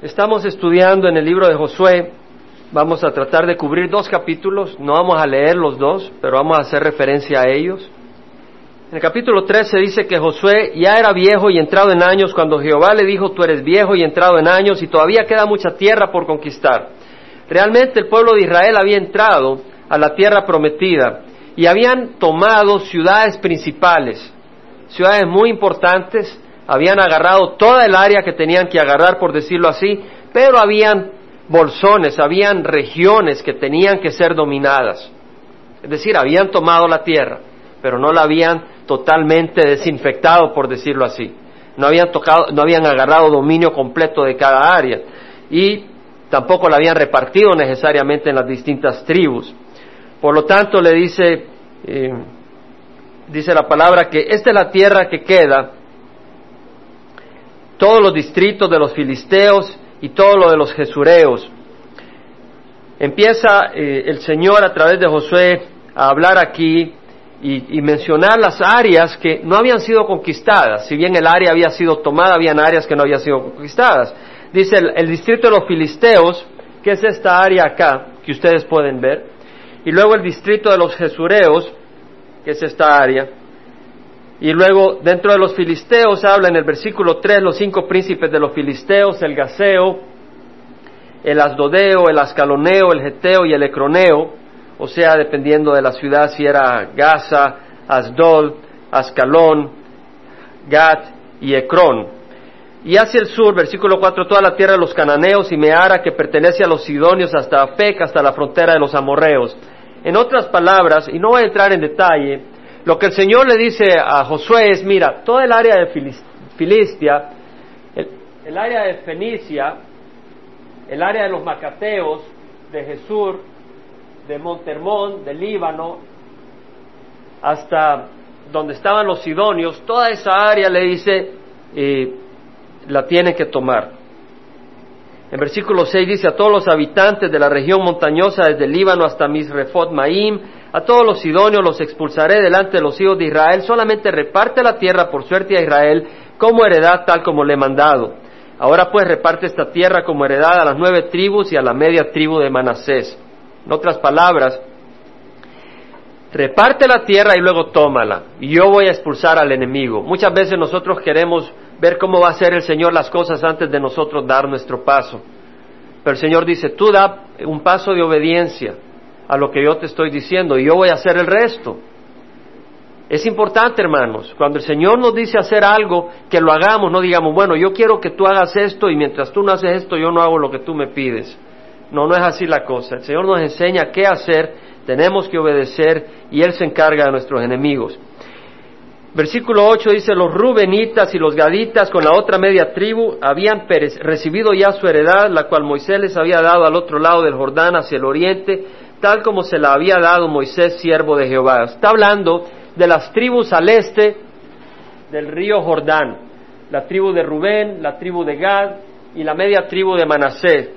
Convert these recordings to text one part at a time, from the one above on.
Estamos estudiando en el libro de Josué, vamos a tratar de cubrir dos capítulos, no vamos a leer los dos, pero vamos a hacer referencia a ellos. En el capítulo 3 se dice que Josué ya era viejo y entrado en años cuando Jehová le dijo, tú eres viejo y entrado en años y todavía queda mucha tierra por conquistar. Realmente el pueblo de Israel había entrado a la tierra prometida y habían tomado ciudades principales, ciudades muy importantes, habían agarrado toda el área que tenían que agarrar, por decirlo así, pero habían bolsones, habían regiones que tenían que ser dominadas. Es decir, habían tomado la tierra, pero no la habían totalmente desinfectado, por decirlo así. No habían tocado, no habían agarrado dominio completo de cada área y tampoco la habían repartido necesariamente en las distintas tribus. Por lo tanto, le dice, eh, dice la palabra que esta es la tierra que queda todos los distritos de los filisteos y todo lo de los jesureos. Empieza eh, el Señor a través de Josué a hablar aquí y, mencionar las áreas que no habían sido conquistadas. Si bien el área había sido tomada, habían áreas que no habían sido conquistadas. Dice el, el distrito de los filisteos, que es esta área acá, que ustedes pueden ver, y luego el distrito de los jesureos, que es esta área, y luego, dentro de los filisteos, habla en el versículo 3 los cinco príncipes de los filisteos, el gaseo, el asdodeo, el ascaloneo, el geteo y el ecroneo, o sea, dependiendo de la ciudad, si era Gaza, Asdol, Ascalón, Gat y Ecrón. Y hacia el sur, versículo 4, toda la tierra de los cananeos y Meara, que pertenece a los sidonios hasta Afec, hasta la frontera de los amorreos. En otras palabras, y no voy a entrar en detalle, lo que el Señor le dice a Josué es, mira, toda el área de Filistia, el, área de Fenicia, el área de los Macateos, de Jesús, de Montermón, de Líbano, hasta donde estaban los sidonios, toda esa área le dice, la tienen que tomar. En versículo 6 dice, a todos los habitantes de la región montañosa, desde Líbano hasta Misrefot Maim, a todos los sidonios los expulsaré delante de los hijos de Israel, solamente reparte la tierra por suerte a Israel como heredad tal como le he mandado. Ahora pues reparte esta tierra como heredad a las nueve tribus y a la media tribu de Manasés. En otras palabras, reparte la tierra y luego tómala. Y yo voy a expulsar al enemigo. Muchas veces nosotros queremos ver cómo va a hacer el Señor las cosas antes de nosotros dar nuestro paso. Pero el Señor dice, tú da un paso de obediencia a lo que yo te estoy diciendo y yo voy a hacer el resto. Es importante, hermanos, cuando el Señor nos dice hacer algo, que lo hagamos, no digamos, bueno, yo quiero que tú hagas esto y mientras tú no haces esto, yo no hago lo que tú me pides. No, no es así la cosa. El Señor nos enseña qué hacer, tenemos que obedecer y Él se encarga de nuestros enemigos. Versículo 8 dice, los rubenitas y los gaditas con la otra media tribu habían recibido ya su heredad, la cual Moisés les había dado al otro lado del Jordán hacia el oriente, tal como se la había dado Moisés, siervo de Jehová. Está hablando de las tribus al este del río Jordán, la tribu de Rubén, la tribu de Gad y la media tribu de Manasés.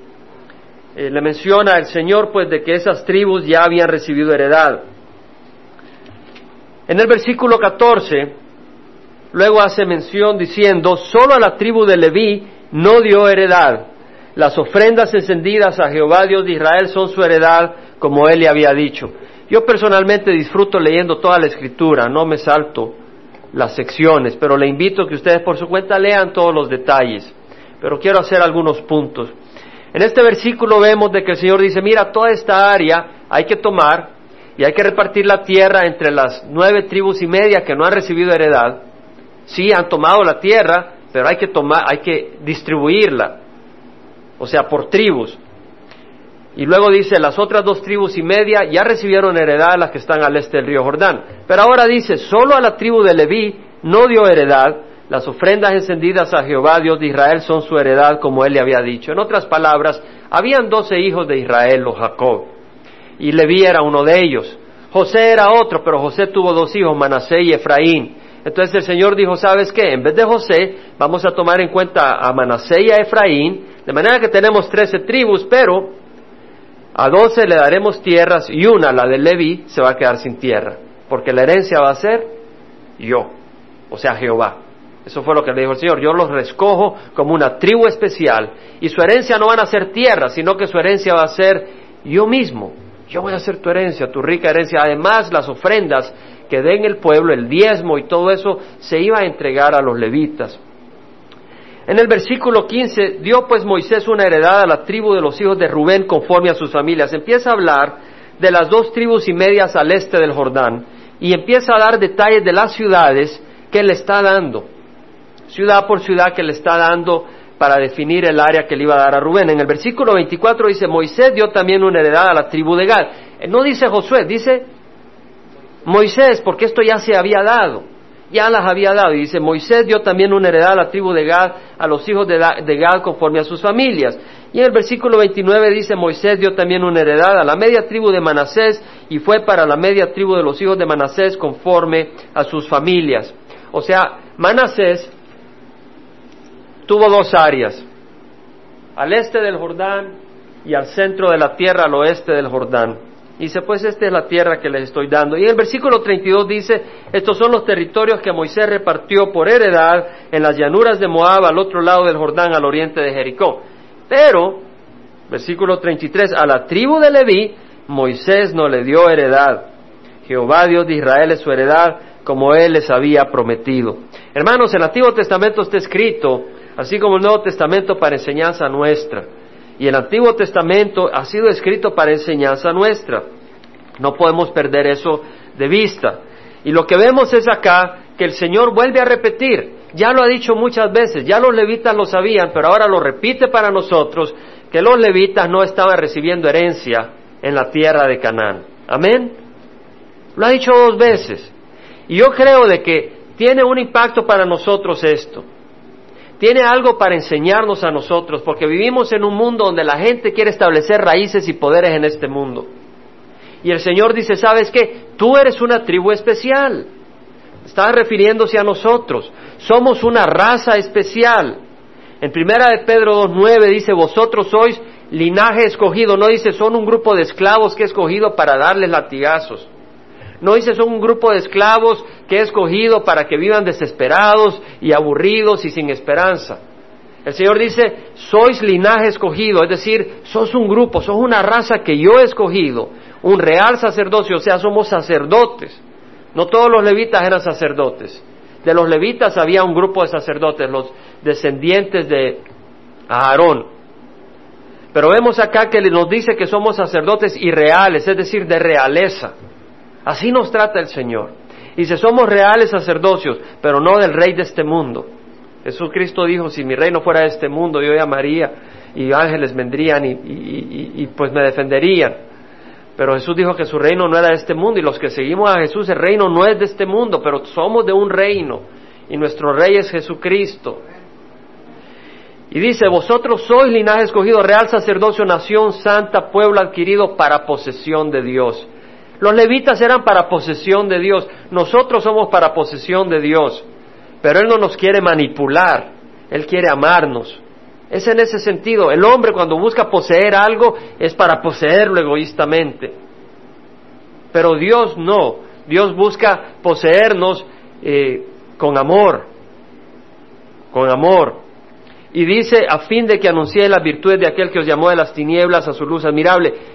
Eh, le menciona el Señor pues de que esas tribus ya habían recibido heredad. En el versículo 14, luego hace mención diciendo, solo a la tribu de Leví no dio heredad. Las ofrendas encendidas a Jehová Dios de Israel son su heredad como él le había dicho. Yo personalmente disfruto leyendo toda la escritura, no me salto las secciones, pero le invito a que ustedes por su cuenta lean todos los detalles. Pero quiero hacer algunos puntos. En este versículo vemos de que el Señor dice, mira, toda esta área hay que tomar y hay que repartir la tierra entre las nueve tribus y media que no han recibido heredad. Sí, han tomado la tierra, pero hay que tomar, hay que distribuirla, o sea, por tribus. Y luego dice, las otras dos tribus y media ya recibieron heredad las que están al este del río Jordán. Pero ahora dice, solo a la tribu de Leví no dio heredad, las ofrendas encendidas a Jehová, Dios de Israel, son su heredad como él le había dicho. En otras palabras, habían doce hijos de Israel, los Jacob, y Leví era uno de ellos. José era otro, pero José tuvo dos hijos, Manasé y Efraín. Entonces el Señor dijo, ¿sabes qué? En vez de José, vamos a tomar en cuenta a Manasé y a Efraín, de manera que tenemos trece tribus, pero a doce le daremos tierras y una, la de Leví, se va a quedar sin tierra, porque la herencia va a ser yo, o sea, Jehová. Eso fue lo que le dijo el Señor. Yo los rescojo como una tribu especial y su herencia no van a ser tierra, sino que su herencia va a ser yo mismo. Yo voy a ser tu herencia, tu rica herencia. Además, las ofrendas que den el pueblo, el diezmo y todo eso, se iba a entregar a los levitas. En el versículo 15, dio pues Moisés una heredad a la tribu de los hijos de Rubén conforme a sus familias. Empieza a hablar de las dos tribus y medias al este del Jordán y empieza a dar detalles de las ciudades que le está dando, ciudad por ciudad que le está dando para definir el área que le iba a dar a Rubén. En el versículo 24 dice, Moisés dio también una heredad a la tribu de Gad. Eh, no dice Josué, dice Moisés, porque esto ya se había dado ya las había dado. Y dice, Moisés dio también una heredad a la tribu de Gad, a los hijos de, Gad conforme a sus familias. Y en el versículo 29 dice, Moisés dio también una heredad a la media tribu de Manasés y fue para la media tribu de los hijos de Manasés conforme a sus familias. O sea, Manasés tuvo dos áreas, al este del Jordán y al centro de la tierra al oeste del Jordán. Dice, pues esta es la tierra que les estoy dando. Y en el versículo 32 dice, estos son los territorios que Moisés repartió por heredad en las llanuras de Moab, al otro lado del Jordán, al oriente de Jericó. Pero, versículo 33, a la tribu de Leví, Moisés no le dio heredad. Jehová Dios de Israel es su heredad, como él les había prometido. Hermanos, el Antiguo Testamento está escrito, así como el Nuevo Testamento, para enseñanza nuestra. Y el Antiguo Testamento ha sido escrito para enseñanza nuestra. No podemos perder eso de vista. Y lo que vemos es acá que el Señor vuelve a repetir. Ya lo ha dicho muchas veces, ya los levitas lo sabían, pero ahora lo repite para nosotros, que los levitas no estaban recibiendo herencia en la tierra de Canaán. Amén. Lo ha dicho dos veces. Y yo creo de que tiene un impacto para nosotros esto tiene algo para enseñarnos a nosotros, porque vivimos en un mundo donde la gente quiere establecer raíces y poderes en este mundo. Y el Señor dice, ¿sabes qué? Tú eres una tribu especial. Está refiriéndose a nosotros. Somos una raza especial. En primera de Pedro 2.9 dice, vosotros sois linaje escogido. No dice, son un grupo de esclavos que he escogido para darles latigazos. No dice son un grupo de esclavos que he escogido para que vivan desesperados y aburridos y sin esperanza. El Señor dice, sois linaje escogido, es decir, sos un grupo, sos una raza que yo he escogido, un real sacerdocio, o sea, somos sacerdotes. No todos los levitas eran sacerdotes. De los levitas había un grupo de sacerdotes, los descendientes de Aarón. Pero vemos acá que nos dice que somos sacerdotes irreales, es decir, de realeza. Así nos trata el Señor. Dice, somos reales sacerdocios, pero no del rey de este mundo. Jesucristo dijo, si mi reino fuera de este mundo, yo llamaría y ángeles vendrían y, y, pues me defenderían. Pero Jesús dijo que su reino no era de este mundo y los que seguimos a Jesús, el reino no es de este mundo, pero somos de un reino y nuestro rey es Jesucristo. Y dice, vosotros sois linaje escogido, real sacerdocio, nación santa, pueblo adquirido para posesión de Dios. Los levitas eran para posesión de Dios, nosotros somos para posesión de Dios, pero Él no nos quiere manipular, Él quiere amarnos. Es en ese sentido, el hombre cuando busca poseer algo es para poseerlo egoístamente, pero Dios no, Dios busca poseernos eh, con amor, con amor. Y dice, a fin de que anuncie las virtudes de aquel que os llamó de las tinieblas a su luz admirable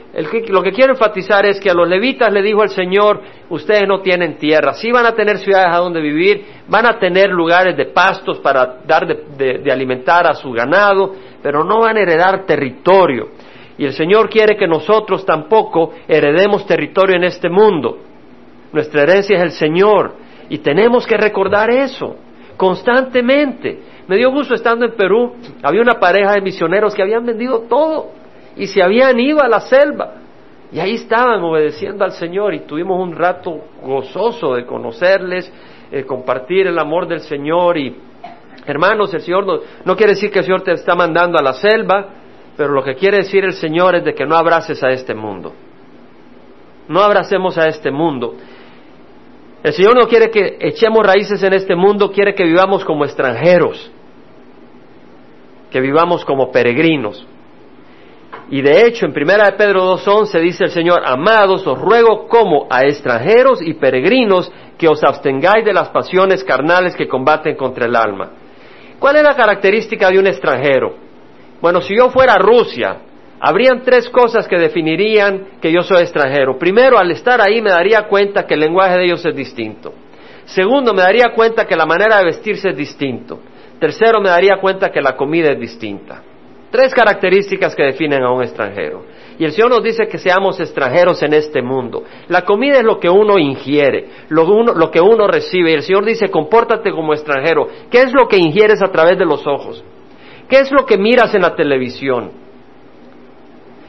lo que quiero enfatizar es que a los levitas le dijo el Señor, ustedes no tienen tierra, sí van a tener ciudades a donde vivir, van a tener lugares de pastos para dar de, alimentar a su ganado, pero no van a heredar territorio. Y el Señor quiere que nosotros tampoco heredemos territorio en este mundo. Nuestra herencia es el Señor y tenemos que recordar eso constantemente. Me dio gusto estando en Perú, había una pareja de misioneros que habían vendido todo y se habían ido a la selva. Y ahí estaban obedeciendo al Señor y tuvimos un rato gozoso de conocerles, de compartir el amor del Señor y hermanos, el Señor no, no quiere decir que el Señor te está mandando a la selva, pero lo que quiere decir el Señor es de que no abraces a este mundo. No abracemos a este mundo. El Señor no quiere que echemos raíces en este mundo, quiere que vivamos como extranjeros, que vivamos como peregrinos. Y de hecho, en primera de Pedro 2.11 dice el Señor, amados, os ruego como a extranjeros y peregrinos que os abstengáis de las pasiones carnales que combaten contra el alma. ¿Cuál es la característica de un extranjero? Bueno, si yo fuera a Rusia, habrían tres cosas que definirían que yo soy extranjero. Primero, al estar ahí me daría cuenta que el lenguaje de ellos es distinto. Segundo, me daría cuenta que la manera de vestirse es distinto. Tercero, me daría cuenta que la comida es distinta. Tres características que definen a un extranjero. Y el Señor nos dice que seamos extranjeros en este mundo. La comida es lo que uno ingiere, lo, que uno recibe. Y el Señor dice, compórtate como extranjero. ¿Qué es lo que ingieres a través de los ojos? ¿Qué es lo que miras en la televisión?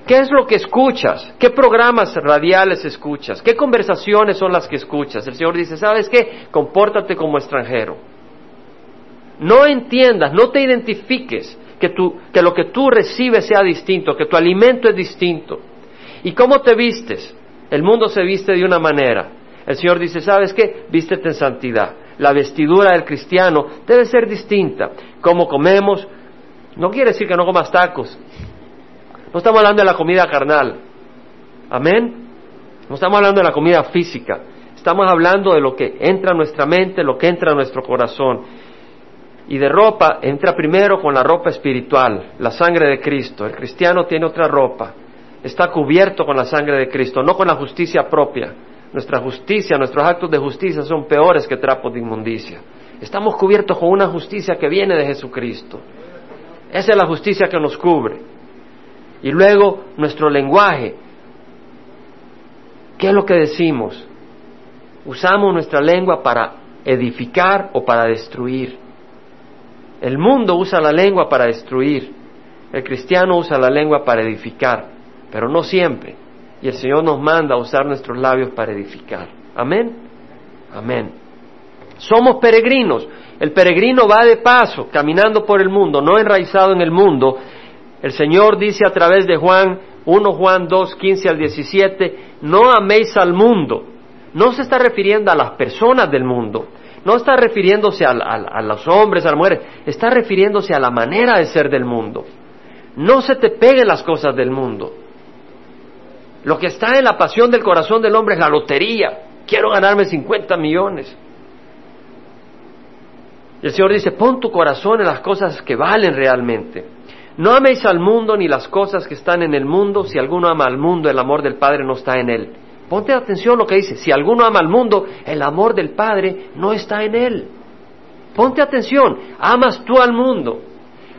¿Qué es lo que escuchas? ¿Qué programas radiales escuchas? ¿Qué conversaciones son las que escuchas? El Señor dice, ¿sabes qué? Compórtate como extranjero. No entiendas, no te identifiques que, que lo que tú recibes sea distinto, que tu alimento es distinto. ¿Y cómo te vistes? El mundo se viste de una manera. El Señor dice, ¿sabes qué? Vístete en santidad. La vestidura del cristiano debe ser distinta. Cómo comemos, no quiere decir que no comas tacos. No estamos hablando de la comida carnal. Amén. No estamos hablando de la comida física. Estamos hablando de lo que entra a nuestra mente, lo que entra a nuestro corazón y de ropa entra primero con la ropa espiritual, la sangre de Cristo. El cristiano tiene otra ropa, está cubierto con la sangre de Cristo, no con la justicia propia. Nuestra justicia, nuestros actos de justicia son peores que trapos de inmundicia. Estamos cubiertos con una justicia que viene de Jesucristo. Esa es la justicia que nos cubre. Y luego nuestro lenguaje. ¿Qué es lo que decimos? Usamos nuestra lengua para edificar o para destruir. El mundo usa la lengua para destruir, el cristiano usa la lengua para edificar, pero no siempre. Y el Señor nos manda a usar nuestros labios para edificar. Amén. Amén. Somos peregrinos. El peregrino va de paso, caminando por el mundo, no enraizado en el mundo. El Señor dice a través de Juan 1 Juan 2, 15 al 17, no améis al mundo. No se está refiriendo a las personas del mundo, no está refiriéndose a, los hombres, a las mujeres, está refiriéndose a la manera de ser del mundo. No se te peguen las cosas del mundo. Lo que está en la pasión del corazón del hombre es la lotería. Quiero ganarme 50 millones. El Señor dice, pon tu corazón en las cosas que valen realmente. No améis al mundo ni las cosas que están en el mundo. Si alguno ama al mundo, el amor del Padre no está en él. Ponte atención lo que dice. Si alguno ama al mundo, el amor del Padre no está en él. Ponte atención. Amas tú al mundo.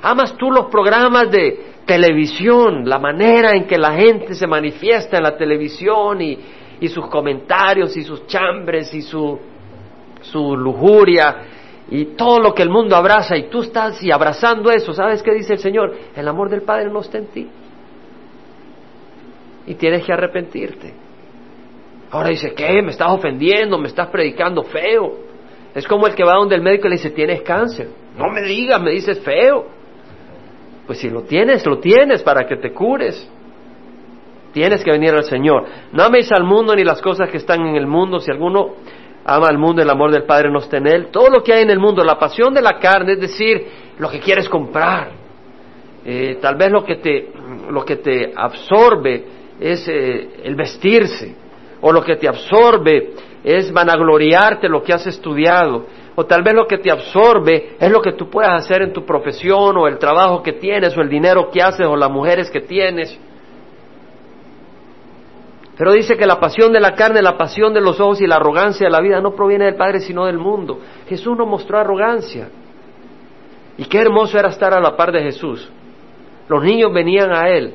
Amas tú los programas de televisión, la manera en que la gente se manifiesta en la televisión y, y sus comentarios y sus chambres y su, su lujuria y todo lo que el mundo abraza y tú estás y abrazando eso. ¿Sabes qué dice el Señor? El amor del Padre no está en ti. Y tienes que arrepentirte. Ahora dice, ¿qué? ¿Me estás ofendiendo? ¿Me estás predicando feo? Es como el que va donde el médico y le dice, tienes cáncer. No me digas, me dices feo. Pues si lo tienes, lo tienes para que te cures. Tienes que venir al Señor. No améis al mundo ni las cosas que están en el mundo. Si alguno ama al mundo, el amor del Padre no está en él. Todo lo que hay en el mundo, la pasión de la carne, es decir, lo que quieres comprar. Eh, tal vez lo que te, lo que te absorbe es eh, el vestirse o lo que te absorbe es vanagloriarte lo que has estudiado, o tal vez lo que te absorbe es lo que tú puedas hacer en tu profesión, o el trabajo que tienes, o el dinero que haces, o las mujeres que tienes. Pero dice que la pasión de la carne, la pasión de los ojos y la arrogancia de la vida no proviene del Padre sino del mundo. Jesús no mostró arrogancia. Y qué hermoso era estar a la par de Jesús. Los niños venían a Él.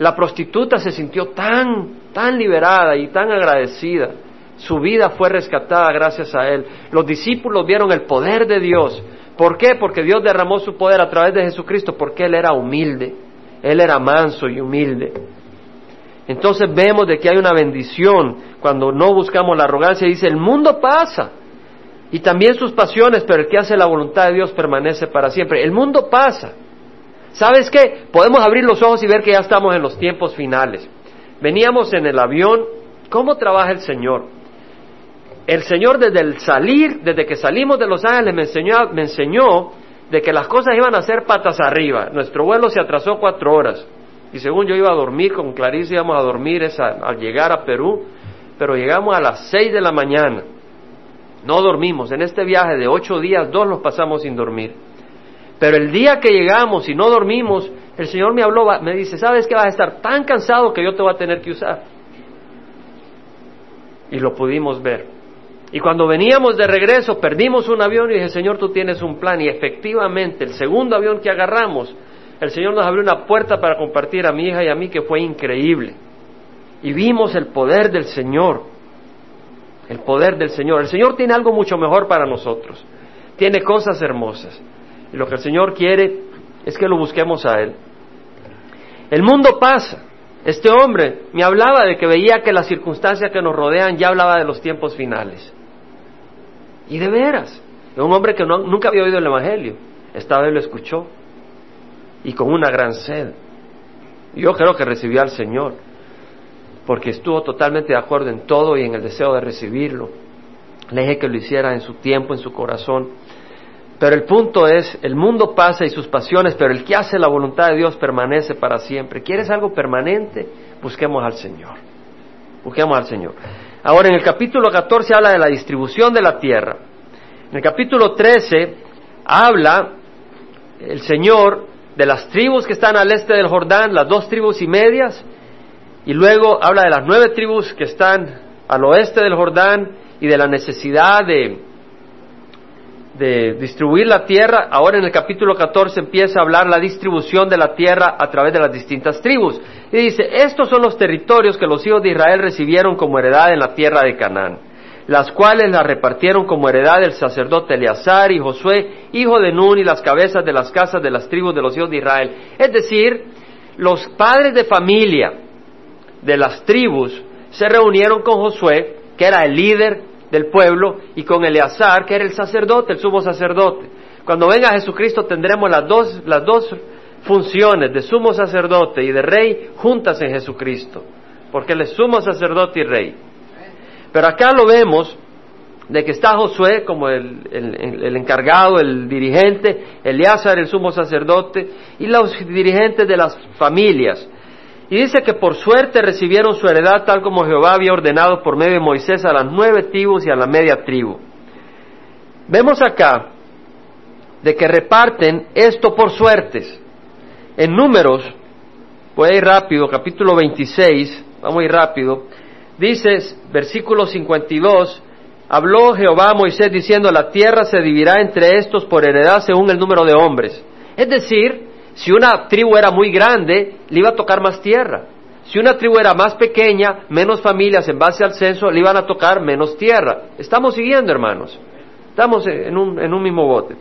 La prostituta se sintió tan tan liberada y tan agradecida. Su vida fue rescatada gracias a Él. Los discípulos vieron el poder de Dios. ¿Por qué? Porque Dios derramó su poder a través de Jesucristo, porque Él era humilde. Él era manso y humilde. Entonces vemos de que hay una bendición cuando no buscamos la arrogancia. Dice, el mundo pasa y también sus pasiones, pero el que hace la voluntad de Dios permanece para siempre. El mundo pasa. ¿Sabes qué? Podemos abrir los ojos y ver que ya estamos en los tiempos finales. Veníamos en el avión. ¿Cómo trabaja el Señor? El Señor desde el salir, desde que salimos de Los Ángeles, me enseñó, me enseñó de que las cosas iban a ser patas arriba. Nuestro vuelo se atrasó cuatro horas. Y según yo iba a dormir, con Clarice íbamos a dormir al llegar a Perú, pero llegamos a las seis de la mañana. No dormimos. En este viaje de ocho días, dos los pasamos sin dormir. Pero el día que llegamos y no dormimos, el Señor me habló, me dice, ¿sabes que vas a estar tan cansado que yo te voy a tener que usar? Y lo pudimos ver. Y cuando veníamos de regreso, perdimos un avión y dije, Señor, tú tienes un plan. Y efectivamente, el segundo avión que agarramos, el Señor nos abrió una puerta para compartir a mi hija y a mí que fue increíble. Y vimos el poder del Señor. El poder del Señor. El Señor tiene algo mucho mejor para nosotros. Tiene cosas hermosas. Y lo que el Señor quiere es que lo busquemos a Él. El mundo pasa. Este hombre me hablaba de que veía que las circunstancias que nos rodean ya hablaba de los tiempos finales. Y de veras, un hombre que nunca había oído el Evangelio, esta vez lo escuchó y con una gran sed. Yo creo que recibió al Señor, porque estuvo totalmente de acuerdo en todo y en el deseo de recibirlo. Le dije que lo hiciera en su tiempo, en su corazón. Pero el punto es, el mundo pasa y sus pasiones, pero el que hace la voluntad de Dios permanece para siempre. ¿Quieres algo permanente? Busquemos al Señor. Busquemos al Señor. Ahora, en el capítulo 14 habla de la distribución de la tierra. En el capítulo 13 habla el Señor de las tribus que están al este del Jordán, las dos tribus y medias, y luego habla de las nueve tribus que están al oeste del Jordán y de la necesidad de de distribuir la tierra, ahora en el capítulo 14 empieza a hablar la distribución de la tierra a través de las distintas tribus. Y dice, estos son los territorios que los hijos de Israel recibieron como heredad en la tierra de Canaán, las cuales la repartieron como heredad el sacerdote Eleazar y Josué, hijo de Nun, y las cabezas de las casas de las tribus de los hijos de Israel. Es decir, los padres de familia de las tribus se reunieron con Josué, que era el líder del pueblo y con Eleazar, que era el sacerdote, el sumo sacerdote. Cuando venga Jesucristo tendremos las dos, las dos funciones de sumo sacerdote y de rey juntas en Jesucristo, porque Él es sumo sacerdote y rey. Pero acá lo vemos de que está Josué como el, el, encargado, el dirigente, Eleazar el sumo sacerdote y los dirigentes de las familias. Y dice que por suerte recibieron su heredad tal como Jehová había ordenado por medio de Moisés a las nueve tribus y a la media tribu. Vemos acá de que reparten esto por suertes. En números, voy a ir rápido, capítulo 26, vamos a ir rápido, dice, versículo 52, habló Jehová a Moisés diciendo, la tierra se dividirá entre estos por heredad según el número de hombres. Es decir, si una tribu era muy grande, le iba a tocar más tierra. Si una tribu era más pequeña, menos familias en base al censo, le iban a tocar menos tierra. Estamos siguiendo, hermanos. Estamos en un, en un mismo bote.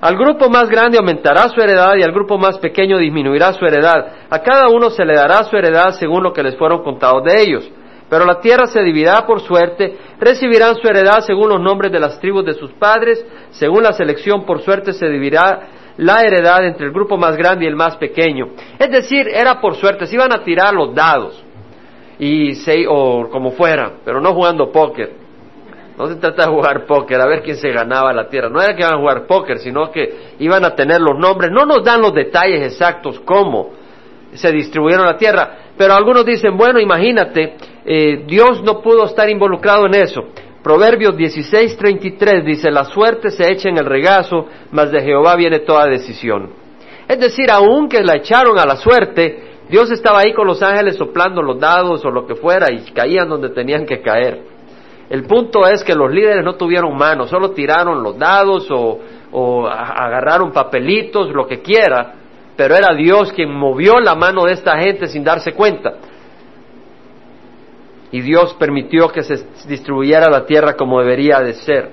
Al grupo más grande aumentará su heredad y al grupo más pequeño disminuirá su heredad. A cada uno se le dará su heredad según lo que les fueron contados de ellos. Pero la tierra se dividirá por suerte, recibirán su heredad según los nombres de las tribus de sus padres, según la selección por suerte se dividirá la heredad entre el grupo más grande y el más pequeño. Es decir, era por suerte, se iban a tirar los dados, y se, o como fuera, pero no jugando póker. No se trata de jugar póker, a ver quién se ganaba la tierra. No era que iban a jugar póker, sino que iban a tener los nombres. No nos dan los detalles exactos cómo se distribuyeron la tierra, pero algunos dicen, bueno, imagínate, eh, Dios no pudo estar involucrado en eso. Proverbios 16:33 dice, la suerte se echa en el regazo, mas de Jehová viene toda decisión. Es decir, aunque la echaron a la suerte, Dios estaba ahí con los ángeles soplando los dados o lo que fuera y caían donde tenían que caer. El punto es que los líderes no tuvieron manos, solo tiraron los dados o, o agarraron papelitos, lo que quiera, pero era Dios quien movió la mano de esta gente sin darse cuenta y Dios permitió que se distribuyera la tierra como debería de ser.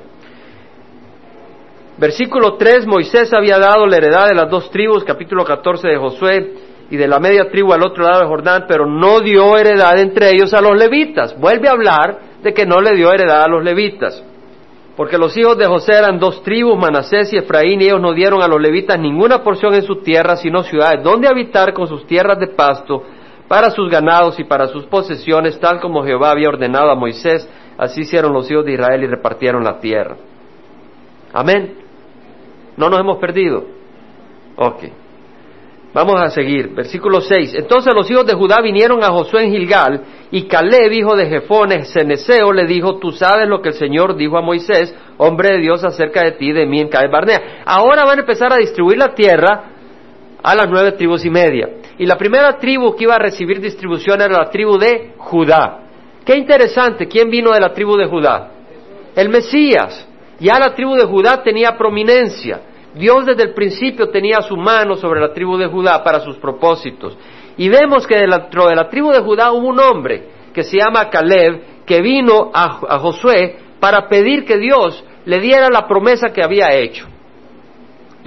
Versículo 3, Moisés había dado la heredad de las dos tribus, capítulo 14 de Josué, y de la media tribu al otro lado de Jordán, pero no dio heredad entre ellos a los levitas. Vuelve a hablar de que no le dio heredad a los levitas. Porque los hijos de José eran dos tribus, Manasés y Efraín, y ellos no dieron a los levitas ninguna porción en su tierra, sino ciudades donde habitar con sus tierras de pasto, para sus ganados y para sus posesiones, tal como Jehová había ordenado a Moisés, así hicieron los hijos de Israel y repartieron la tierra. Amén. ¿No nos hemos perdido? Ok. Vamos a seguir, versículo 6. Entonces los hijos de Judá vinieron a Josué en Gilgal, y Caleb, hijo de Jefones, Ceneseo, le dijo, tú sabes lo que el Señor dijo a Moisés, hombre de Dios, acerca de ti, de mí en Cades Barnea. Ahora van a empezar a distribuir la tierra a las nueve tribus y media. Y la primera tribu que iba a recibir distribución era la tribu de Judá. Qué interesante, ¿quién vino de la tribu de Judá? El Mesías. Ya la tribu de Judá tenía prominencia. Dios desde el principio tenía su mano sobre la tribu de Judá para sus propósitos. Y vemos que dentro de la tribu de Judá hubo un hombre que se llama Caleb, que vino a, a Josué para pedir que Dios le diera la promesa que había hecho.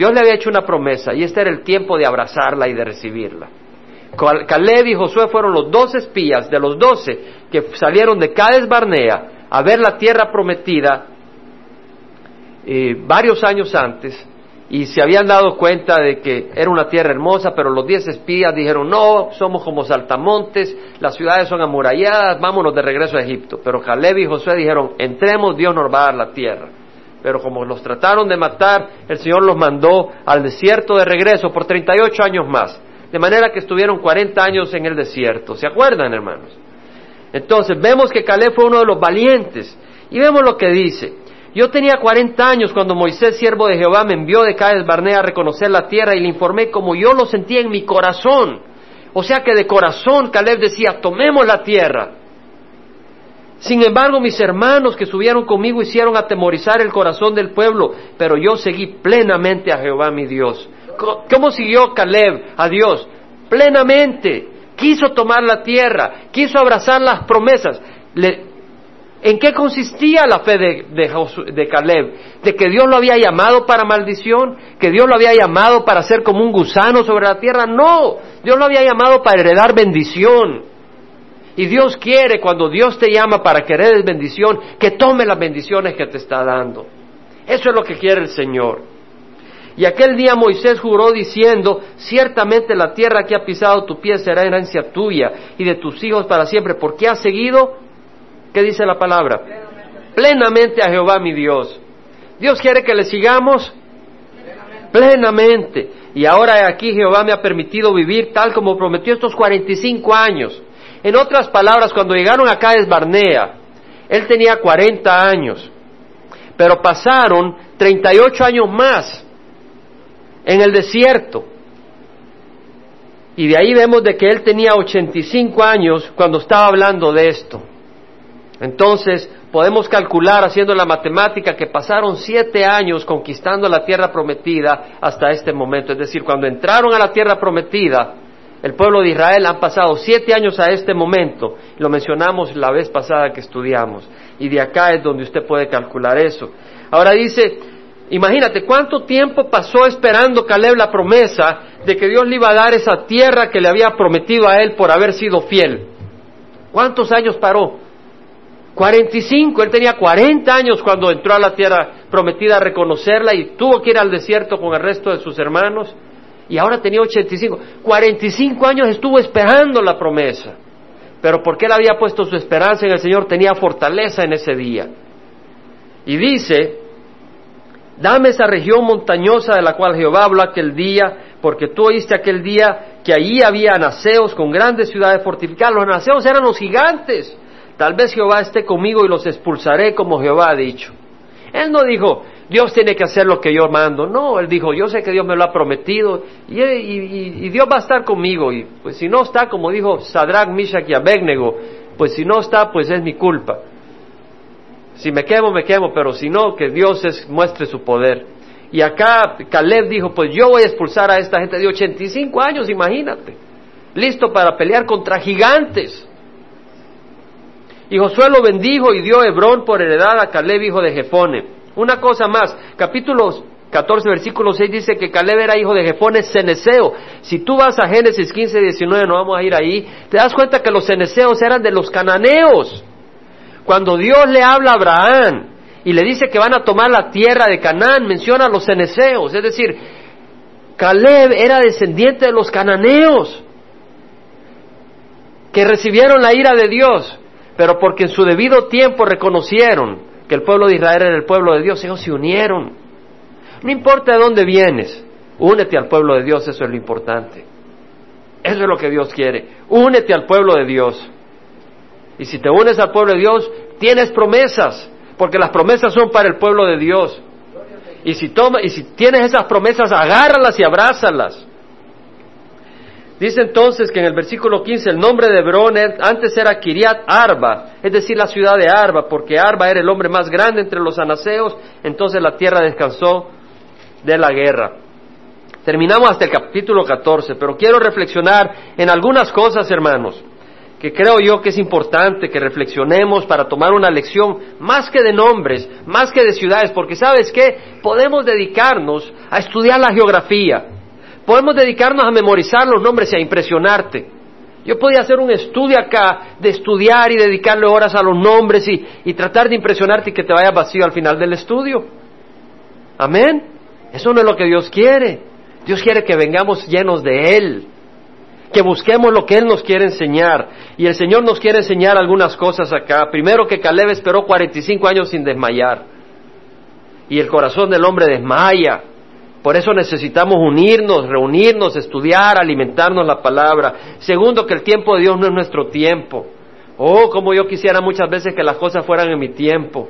Dios le había hecho una promesa y este era el tiempo de abrazarla y de recibirla. Caleb y Josué fueron los dos espías de los doce que salieron de Cades Barnea a ver la tierra prometida eh, varios años antes y se habían dado cuenta de que era una tierra hermosa, pero los diez espías dijeron, no, somos como saltamontes, las ciudades son amuralladas, vámonos de regreso a Egipto. Pero Caleb y Josué dijeron, entremos, Dios nos va a dar la tierra. Pero como los trataron de matar, el Señor los mandó al desierto de regreso por 38 años más. De manera que estuvieron 40 años en el desierto. ¿Se acuerdan, hermanos? Entonces, vemos que Caleb fue uno de los valientes. Y vemos lo que dice. Yo tenía 40 años cuando Moisés, siervo de Jehová, me envió de Cádiz Barnea a reconocer la tierra y le informé como yo lo sentía en mi corazón. O sea que de corazón Caleb decía, tomemos la tierra. Sin embargo, mis hermanos que subieron conmigo hicieron atemorizar el corazón del pueblo, pero yo seguí plenamente a Jehová mi Dios. ¿Cómo siguió Caleb a Dios? Plenamente. Quiso tomar la tierra, quiso abrazar las promesas. ¿En qué consistía la fe de, de, Caleb? ¿De que Dios lo había llamado para maldición? ¿Que Dios lo había llamado para ser como un gusano sobre la tierra? No, Dios lo había llamado para heredar bendición. Y Dios quiere, cuando Dios te llama para que heredes bendición, que tome las bendiciones que te está dando. Eso es lo que quiere el Señor. Y aquel día Moisés juró diciendo, ciertamente la tierra que ha pisado tu pie será herencia tuya y de tus hijos para siempre, porque has seguido ¿Qué dice la palabra? Plenamente. a Jehová mi Dios. Dios quiere que le sigamos plenamente. Y ahora aquí Jehová me ha permitido vivir tal como prometió estos 45 años. En otras palabras, cuando llegaron acá a Barnea, él tenía 40 años, pero pasaron 38 años más en el desierto. Y de ahí vemos de que él tenía 85 años cuando estaba hablando de esto. Entonces, podemos calcular haciendo la matemática que pasaron siete años conquistando la tierra prometida hasta este momento. Es decir, cuando entraron a la tierra prometida, el pueblo de Israel han pasado siete años a este momento. Lo mencionamos la vez pasada que estudiamos. Y de acá es donde usted puede calcular eso. Ahora dice, imagínate cuánto tiempo pasó esperando Caleb la promesa de que Dios le iba a dar esa tierra que le había prometido a él por haber sido fiel. ¿Cuántos años paró? 45, él tenía 40 años cuando entró a la tierra prometida a reconocerla y tuvo que ir al desierto con el resto de sus hermanos y ahora tenía 85. 45 años estuvo esperando la promesa, pero porque él había puesto su esperanza en el Señor tenía fortaleza en ese día. Y dice, dame esa región montañosa de la cual Jehová habló aquel día, porque tú oíste aquel día que allí había naceos con grandes ciudades fortificadas. Los naceos eran los gigantes Tal vez Jehová esté conmigo y los expulsaré como Jehová ha dicho. Él no dijo, Dios tiene que hacer lo que yo mando. No, él dijo, yo sé que Dios me lo ha prometido y, Dios va a estar conmigo. Y pues si no está, como dijo Sadrach, Mishach y Abednego, pues si no está, pues es mi culpa. Si me quemo, me quemo, pero si no, que Dios muestre su poder. Y acá Caleb dijo, pues yo voy a expulsar a esta gente de 85 años, imagínate, listo para pelear contra gigantes. Y Josué lo bendijo y dio Hebrón por heredad a Caleb, hijo de Jefone. Una cosa más, capítulo 14, versículo 6 dice que Caleb era hijo de Jefone ceneseo. Si tú vas a Génesis 15, 19, no vamos a ir ahí, te das cuenta que los ceneseos eran de los cananeos. Cuando Dios le habla a Abraham y le dice que van a tomar la tierra de Canaán, menciona a los ceneseos. Es decir, Caleb era descendiente de los cananeos que recibieron la ira de Dios pero porque en su debido tiempo reconocieron que el pueblo de Israel era el pueblo de Dios, ellos se unieron. No importa de dónde vienes, únete al pueblo de Dios, eso es lo importante. Eso es lo que Dios quiere. Únete al pueblo de Dios. Y si te unes al pueblo de Dios, tienes promesas, porque las promesas son para el pueblo de Dios. Y si, toma, y si tienes esas promesas, agárralas y abrázalas. Dice entonces que en el versículo 15 el nombre de Hebrón antes era Kiriat Arba, es decir, la ciudad de Arba, porque Arba era el hombre más grande entre los anaseos, entonces la tierra descansó de la guerra. Terminamos hasta el capítulo 14, pero quiero reflexionar en algunas cosas, hermanos, que creo yo que es importante que reflexionemos para tomar una lección más que de nombres, más que de ciudades, porque sabes qué, podemos dedicarnos a estudiar la geografía, Podemos dedicarnos a memorizar los nombres y a impresionarte. Yo podía hacer un estudio acá de estudiar y dedicarle horas a los nombres y, y tratar de impresionarte y que te vayas vacío al final del estudio. Amén. Eso no es lo que Dios quiere. Dios quiere que vengamos llenos de Él, que busquemos lo que Él nos quiere enseñar. Y el Señor nos quiere enseñar algunas cosas acá. Primero que Caleb esperó 45 años sin desmayar. Y el corazón del hombre desmaya. Por eso necesitamos unirnos, reunirnos, estudiar, alimentarnos la palabra. Segundo, que el tiempo de Dios no es nuestro tiempo. Oh, como yo quisiera muchas veces que las cosas fueran en mi tiempo.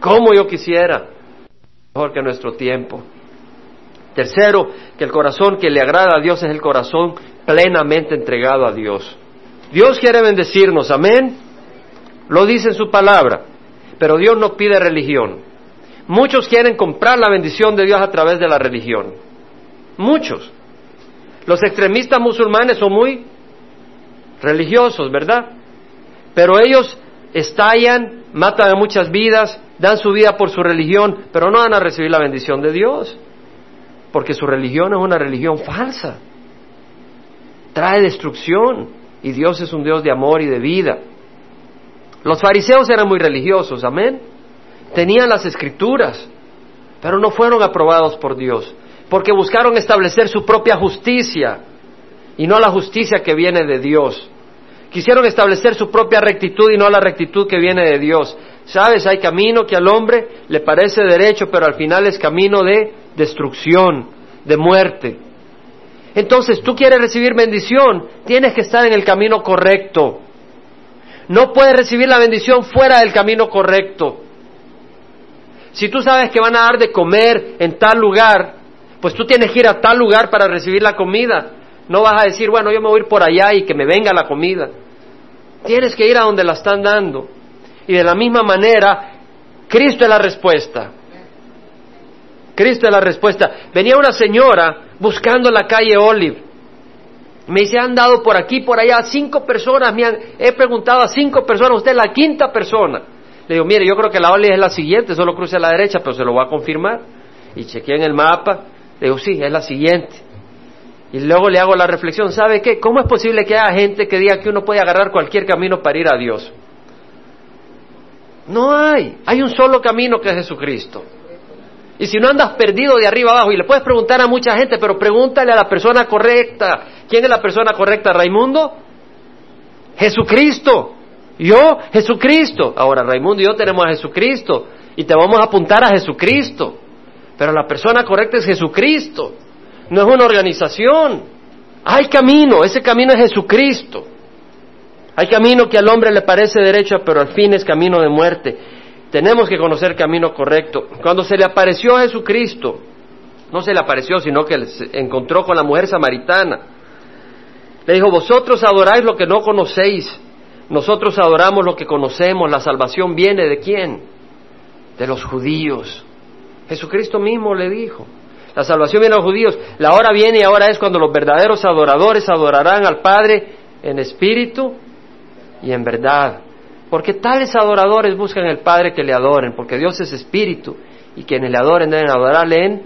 Como yo quisiera. Mejor que nuestro tiempo. Tercero, que el corazón que le agrada a Dios es el corazón plenamente entregado a Dios. Dios quiere bendecirnos, amén. Lo dice en su palabra. Pero Dios no pide religión. Muchos quieren comprar la bendición de Dios a través de la religión. Muchos. Los extremistas musulmanes son muy religiosos, ¿verdad? Pero ellos estallan, matan a muchas vidas, dan su vida por su religión, pero no van a recibir la bendición de Dios, porque su religión es una religión falsa. Trae destrucción y Dios es un Dios de amor y de vida. Los fariseos eran muy religiosos, amén tenían las escrituras, pero no fueron aprobados por Dios, porque buscaron establecer su propia justicia y no la justicia que viene de Dios. Quisieron establecer su propia rectitud y no la rectitud que viene de Dios. Sabes, hay camino que al hombre le parece derecho, pero al final es camino de destrucción, de muerte. Entonces, tú quieres recibir bendición, tienes que estar en el camino correcto. No puedes recibir la bendición fuera del camino correcto. Si tú sabes que van a dar de comer en tal lugar, pues tú tienes que ir a tal lugar para recibir la comida. No vas a decir, bueno, yo me voy a ir por allá y que me venga la comida. Tienes que ir a donde la están dando. Y de la misma manera, Cristo es la respuesta. Cristo es la respuesta. Venía una señora buscando la calle Olive. Me dice, han dado por aquí, por allá, cinco personas. Me han, he preguntado a cinco personas, usted es la quinta persona. Le digo, mire, yo creo que la Oli es la siguiente, solo cruce a la derecha, pero se lo voy a confirmar. Y chequeé en el mapa, le digo, sí, es la siguiente. Y luego le hago la reflexión, ¿sabe qué? ¿Cómo es posible que haya gente que diga que uno puede agarrar cualquier camino para ir a Dios? No hay, hay un solo camino que es Jesucristo. Y si no andas perdido de arriba abajo, y le puedes preguntar a mucha gente, pero pregúntale a la persona correcta. ¿Quién es la persona correcta, Raimundo? Jesucristo. Yo, Jesucristo. Ahora, Raimundo y yo tenemos a Jesucristo y te vamos a apuntar a Jesucristo. Pero la persona correcta es Jesucristo. No es una organización. Hay camino, ese camino es Jesucristo. Hay camino que al hombre le parece derecho, pero al fin es camino de muerte. Tenemos que conocer camino correcto. Cuando se le apareció a Jesucristo, no se le apareció, sino que se encontró con la mujer samaritana. Le dijo, vosotros adoráis lo que no conocéis nosotros adoramos lo que conocemos, la salvación viene de quién? De los judíos. Jesucristo mismo le dijo, la salvación viene de los judíos, la hora viene y ahora es cuando los verdaderos adoradores adorarán al Padre en espíritu y en verdad. Porque tales adoradores buscan al Padre que le adoren, porque Dios es espíritu y quienes le adoren deben adorarle en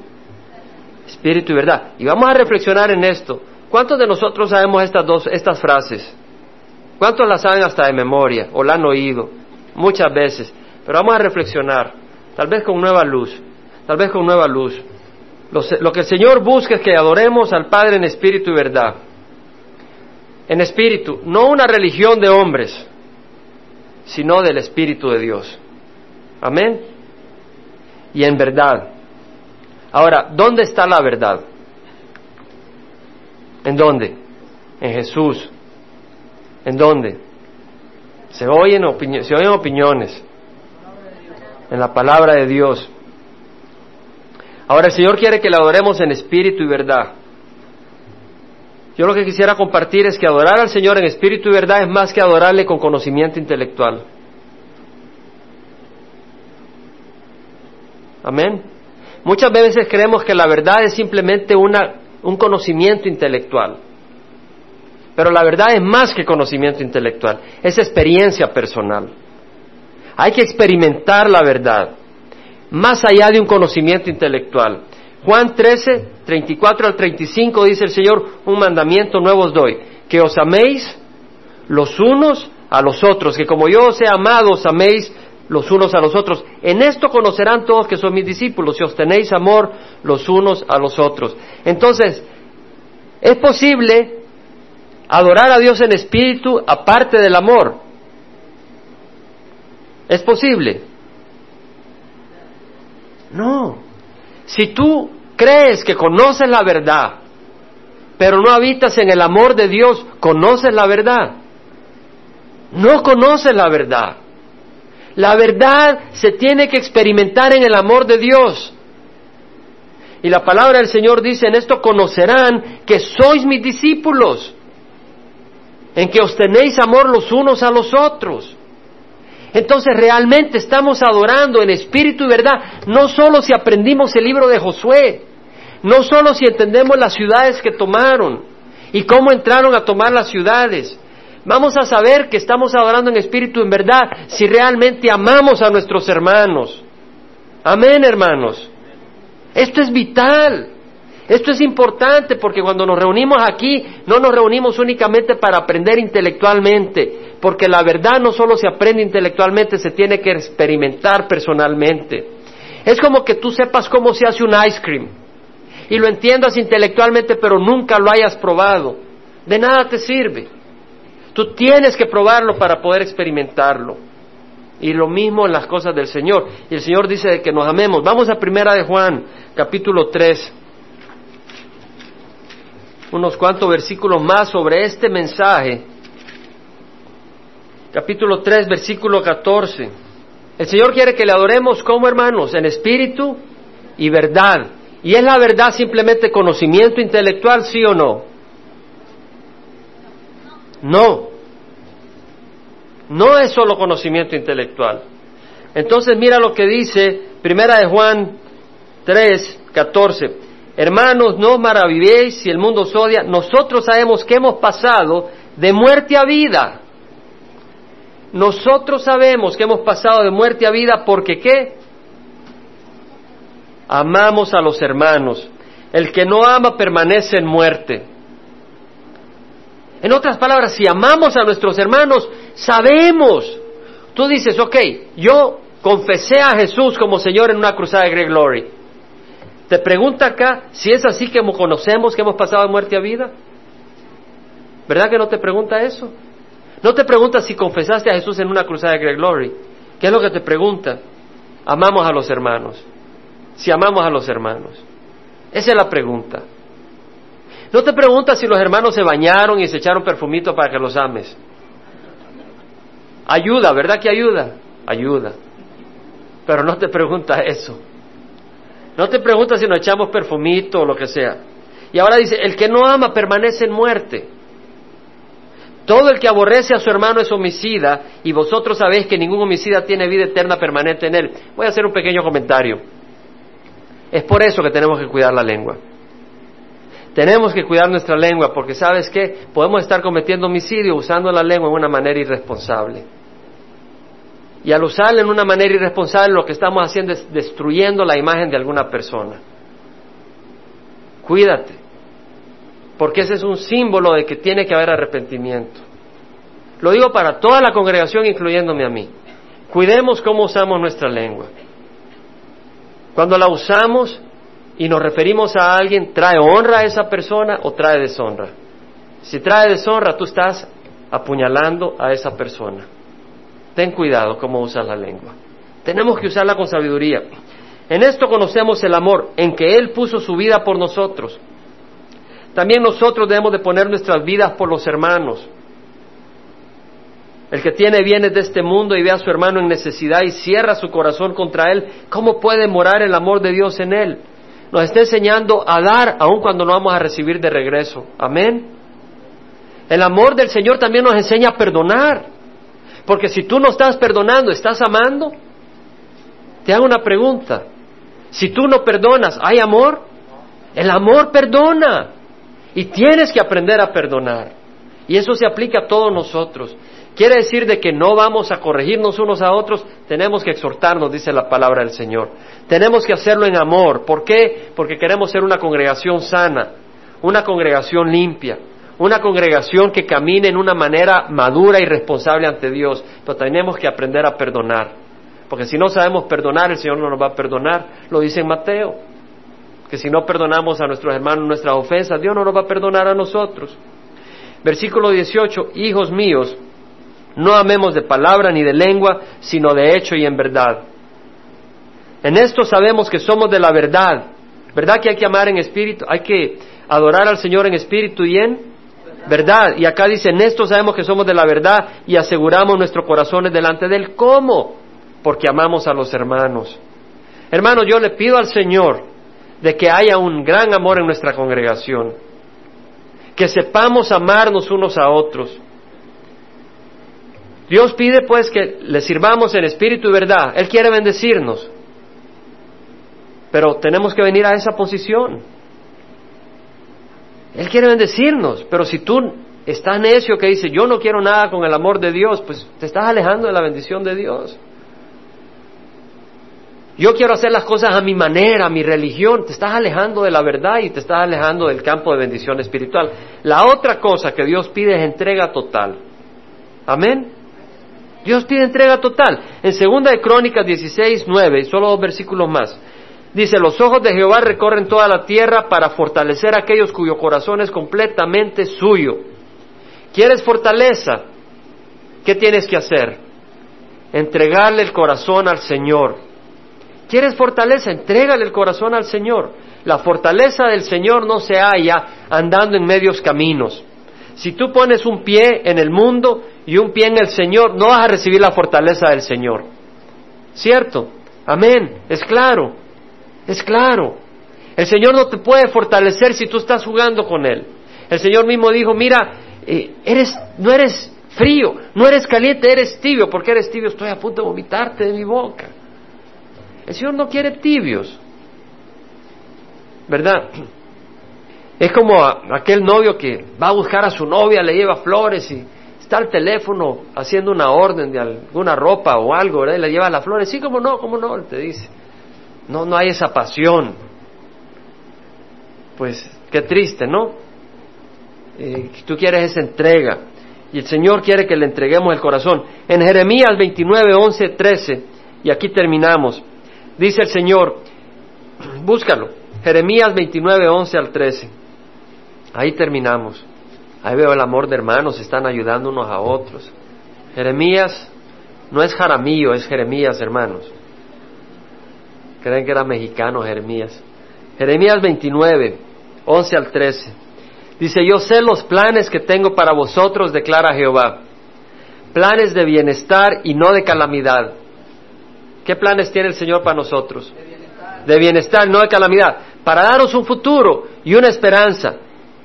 espíritu y verdad. Y vamos a reflexionar en esto. ¿Cuántos de nosotros sabemos estas dos estas frases? ¿Cuántos la saben hasta de memoria o la han oído? Muchas veces. Pero vamos a reflexionar, tal vez con nueva luz, tal vez con nueva luz. Lo, que el Señor busca es que adoremos al Padre en espíritu y verdad. En espíritu, no una religión de hombres, sino del Espíritu de Dios. Amén. Y en verdad. Ahora, ¿dónde está la verdad? ¿En dónde? En Jesús. ¿En dónde? Se oyen, se oyen opiniones. En la palabra de Dios. Ahora el Señor quiere que le adoremos en espíritu y verdad. Yo lo que quisiera compartir es que adorar al Señor en espíritu y verdad es más que adorarle con conocimiento intelectual. Amén. Muchas veces creemos que la verdad es simplemente una, un conocimiento intelectual. Pero la verdad es más que conocimiento intelectual, es experiencia personal. Hay que experimentar la verdad, más allá de un conocimiento intelectual. Juan 13, 34 al 35 dice el Señor, un mandamiento nuevo os doy, que os améis los unos a los otros, que como yo os he amado, os améis los unos a los otros. En esto conocerán todos que son mis discípulos, si os tenéis amor los unos a los otros. Entonces, es posible adorar a Dios en espíritu aparte del amor. ¿Es posible? No. Si tú crees que conoces la verdad, pero no habitas en el amor de Dios, conoces la verdad. No conoces la verdad. La verdad se tiene que experimentar en el amor de Dios. Y la palabra del Señor dice, en esto conocerán que sois mis discípulos, en que os tenéis amor los unos a los otros. Entonces realmente estamos adorando en espíritu y verdad, no solo si aprendimos el libro de Josué, no solo si entendemos las ciudades que tomaron y cómo entraron a tomar las ciudades. Vamos a saber que estamos adorando en espíritu y en verdad si realmente amamos a nuestros hermanos. Amén, hermanos. Esto es vital. Esto es importante porque cuando nos reunimos aquí no nos reunimos únicamente para aprender intelectualmente, porque la verdad no solo se aprende intelectualmente, se tiene que experimentar personalmente. Es como que tú sepas cómo se hace un ice cream y lo entiendas intelectualmente, pero nunca lo hayas probado. De nada te sirve. Tú tienes que probarlo para poder experimentarlo. Y lo mismo en las cosas del Señor. Y el Señor dice que nos amemos. Vamos a Primera de Juan, capítulo 3. Unos cuantos versículos más sobre este mensaje capítulo 3, versículo 14. El Señor quiere que le adoremos como hermanos, en espíritu y verdad. ¿Y es la verdad simplemente conocimiento intelectual, sí o no? No. No es solo conocimiento intelectual. Entonces mira lo que dice Primera de Juan 3, 14. Hermanos, no maravilléis si el mundo os odia. Nosotros sabemos que hemos pasado de muerte a vida nosotros sabemos que hemos pasado de muerte a vida porque ¿qué? Amamos a los hermanos. El que no ama permanece en muerte. En otras palabras, si amamos a nuestros hermanos, sabemos. Tú dices, ok, yo confesé a Jesús como Señor en una cruzada de Great Glory. Te pregunta acá si es así que conocemos que hemos pasado muerte a vida. ¿Verdad que no te pregunta eso? No te pregunta si confesaste a Jesús en una cruzada de Great Glory. ¿Qué es lo que te pregunta? Amamos a los hermanos. Si amamos a los hermanos. Esa es la pregunta. No te pregunta si los hermanos se bañaron y se echaron perfumito para que los ames. Ayuda, ¿verdad que ayuda? Ayuda. Pero no te pregunta eso. No te pregunta si nos echamos perfumito o lo que sea. Y ahora dice, el que no ama permanece en muerte. Todo el que aborrece a su hermano es homicida y vosotros sabéis que ningún homicida tiene vida eterna permanente en él. Voy a hacer un pequeño comentario. Es por eso que tenemos que cuidar la lengua. Tenemos que cuidar nuestra lengua porque sabes que podemos estar cometiendo homicidio usando la lengua de una manera irresponsable. Y al usarla en una manera irresponsable lo que estamos haciendo es destruyendo la imagen de alguna persona. Cuídate porque ese es un símbolo de que tiene que haber arrepentimiento. Lo digo para toda la congregación, incluyéndome a mí. Cuidemos cómo usamos nuestra lengua. Cuando la usamos y nos referimos a alguien, ¿trae honra a esa persona o trae deshonra? Si trae deshonra, tú estás apuñalando a esa persona. Ten cuidado cómo usas la lengua. Tenemos que usarla con sabiduría. En esto conocemos el amor, en que Él puso su vida por nosotros. También nosotros debemos de poner nuestras vidas por los hermanos. El que tiene bienes de este mundo y ve a su hermano en necesidad y cierra su corazón contra él, ¿cómo puede morar el amor de Dios en él? Nos está enseñando a dar aun cuando no vamos a recibir de regreso. Amén. El amor del Señor también nos enseña a perdonar. Porque si tú no estás perdonando, ¿estás amando? Te hago una pregunta. Si tú no perdonas, ¿hay amor? El amor perdona. Y tienes que aprender a perdonar. Y eso se aplica a todos nosotros. Quiere decir de que no vamos a corregirnos unos a otros, tenemos que exhortarnos, dice la palabra del Señor. Tenemos que hacerlo en amor. ¿Por qué? Porque queremos ser una congregación sana, una congregación limpia, una congregación que camine en una manera madura y responsable ante Dios. Pero tenemos que aprender a perdonar. Porque si no sabemos perdonar, el Señor no nos va a perdonar. Lo dice en Mateo. Que si no perdonamos a nuestros hermanos nuestras ofensas, Dios no nos va a perdonar a nosotros. Versículo 18, hijos míos, no amemos de palabra ni de lengua, sino de hecho y en verdad. En esto sabemos que somos de la verdad. ¿Verdad que hay que amar en espíritu? Hay que adorar al Señor en espíritu y en verdad. Y acá dice, en esto sabemos que somos de la verdad y aseguramos nuestros corazones delante de Él. ¿Cómo? Porque amamos a los hermanos. Hermanos, yo le pido al Señor de que haya un gran amor en nuestra congregación. Que sepamos amarnos unos a otros Dios pide pues que le sirvamos en espíritu y verdad. Él quiere bendecirnos. Pero tenemos que venir a esa posición. Él quiere bendecirnos, pero si tú estás necio que dice, yo no quiero nada con el amor de Dios, pues te estás alejando de la bendición de Dios. Yo quiero hacer las cosas a mi manera, a mi religión, te estás alejando de la verdad y te estás alejando del campo de bendición espiritual. La otra cosa que Dios pide es entrega total. Amén. Dios pide entrega total. En segunda de Crónicas 16, 9, solo dos versículos más. Dice, los ojos de Jehová recorren toda la tierra para fortalecer a aquellos cuyo corazón es completamente suyo. ¿Quieres fortaleza? ¿Qué tienes que hacer? Entregarle el corazón al Señor. ¿Quieres fortaleza? Entrégale el corazón al Señor. La fortaleza del Señor no se halla andando en medios caminos. Si tú pones un pie en el mundo y un pie en el Señor, no vas a recibir la fortaleza del Señor. ¿Cierto? Amén. Es claro. Es claro. El Señor no te puede fortalecer si tú estás jugando con Él. El Señor mismo dijo, mira, eh, eres, no eres frío, no eres caliente, eres tibio. ¿Por qué eres tibio? Estoy a punto de vomitarte de mi boca. El Señor no quiere tibios. ¿Verdad? Es como aquel novio que va a buscar a su novia, le lleva flores y está al teléfono haciendo una orden de alguna ropa o algo, ¿verdad? Y le lleva las flores. Sí, como no, como no, te dice. No, no hay esa pasión. Pues qué triste, ¿no? Eh, tú quieres esa entrega. Y el Señor quiere que le entreguemos el corazón. En Jeremías 29, 11, 13, y aquí terminamos, dice el Señor, búscalo, Jeremías 29, 11 al 13. Ahí terminamos. Ahí veo el amor de hermanos, están ayudando unos a otros. Jeremías no es Jaramillo, es Jeremías, hermanos. Creen que era mexicano Jeremías. Jeremías 29, 11 al 13. Dice, yo sé los planes que tengo para vosotros, declara Jehová. Planes de bienestar y no de calamidad. ¿Qué planes tiene el Señor para nosotros? De bienestar, de bienestar no de calamidad. Para daros un futuro y una esperanza.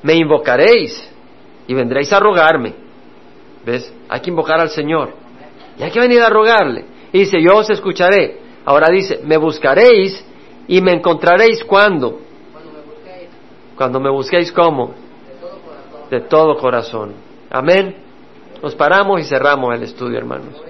Me invocaréis y vendréis a rogarme. ¿Ves? Hay que invocar al Señor. Y hay que venir a rogarle. Y dice, yo os escucharé. Ahora dice, me buscaréis y me encontraréis cuando. Cuando me busquéis. Cuando me busquéis cómo? De todo corazón. De todo corazón. Amén. Nos paramos y cerramos el estudio, hermanos.